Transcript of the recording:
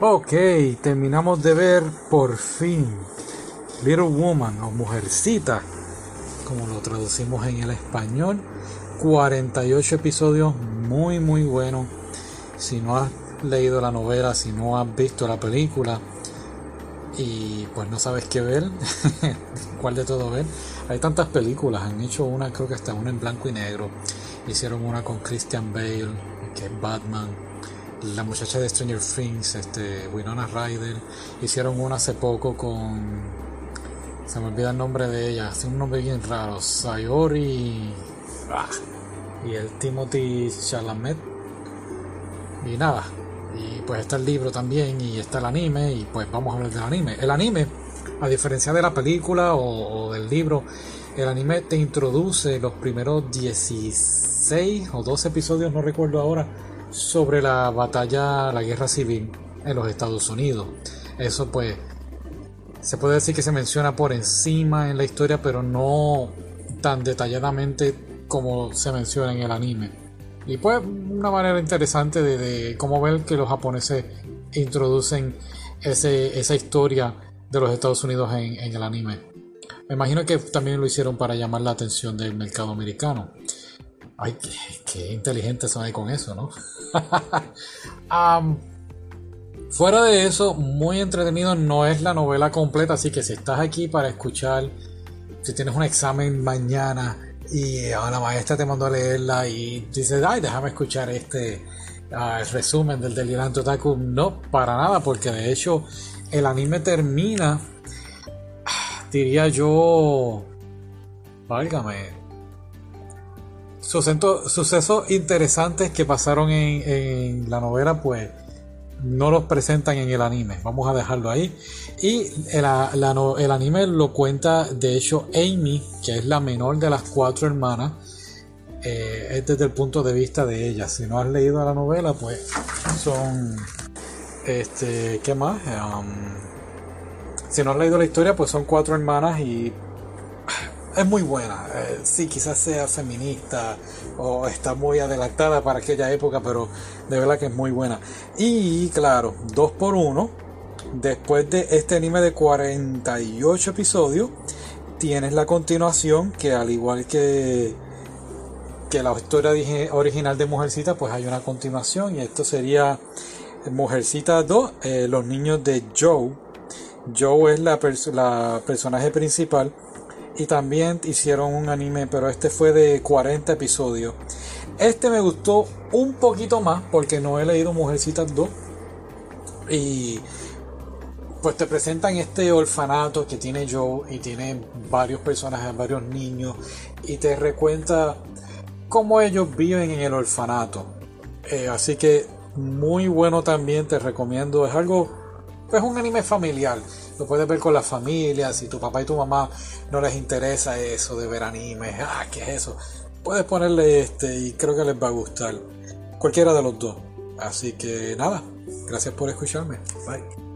Ok, terminamos de ver por fin Little Woman o Mujercita, como lo traducimos en el español. 48 episodios muy muy buenos. Si no has leído la novela, si no has visto la película y pues no sabes qué ver, cuál de todo ver. Hay tantas películas, han hecho una, creo que hasta una en blanco y negro. Hicieron una con Christian Bale, que es Batman la muchacha de Stranger Things, este, Winona Ryder, hicieron una hace poco con. Se me olvida el nombre de ella, hace un nombre bien raro, Sayori. Y el Timothy Chalamet. Y nada, y pues está el libro también, y está el anime, y pues vamos a hablar del anime. El anime, a diferencia de la película o, o del libro, el anime te introduce los primeros 16 o 12 episodios, no recuerdo ahora sobre la batalla, la guerra civil en los Estados Unidos. Eso pues se puede decir que se menciona por encima en la historia, pero no tan detalladamente como se menciona en el anime. Y pues una manera interesante de, cómo ver que los japoneses introducen esa historia de los Estados Unidos en, en el anime. Me imagino que también lo hicieron para llamar la atención del mercado americano. Ay, qué, inteligente son ahí con eso, ¿no? fuera de eso, muy entretenido. No es la novela completa, así que si estás aquí para escuchar, si tienes un examen mañana y la maestra te mandó a leerla y dices, ay, déjame escuchar este ah, resumen del Delirante Otaku, no, para nada, porque de hecho el anime termina, diría yo, válgame, sucesos interesantes que pasaron en, la novela, pues no los presentan en el anime. Vamos a dejarlo ahí. Y el, el, anime lo cuenta, de hecho, Amy, que es la menor de las cuatro hermanas. Eh, es desde el punto de vista de ella. Si no has leído la novela, pues son. Este, ¿qué más? Um, si no has leído la historia, pues son cuatro hermanas y es muy buena. Eh, sí, quizás sea feminista o está muy adelantada para aquella época, pero de verdad que es muy buena. Y claro, dos por uno. Después de este anime de 48 episodios, tienes la continuación que al igual que que la historia original de Mujercita, pues hay una continuación y esto sería Mujercita 2, eh, los niños de Joe. Joe es la, la personaje principal y también hicieron un anime, pero este fue de 40 episodios. Este me gustó un poquito más porque no he leído Mujercitas 2 y pues te presentan este orfanato que tiene Joe y tiene varios personajes, varios niños y te recuenta cómo ellos viven en el orfanato. Eh, así que muy bueno también, te recomiendo. Es algo, pues un anime familiar. Lo puedes ver con la familia, si tu papá y tu mamá no les interesa eso de ver anime, ah, ¿qué es eso? Puedes ponerle este y creo que les va a gustar. Cualquiera de los dos. Así que nada, gracias por escucharme. Bye.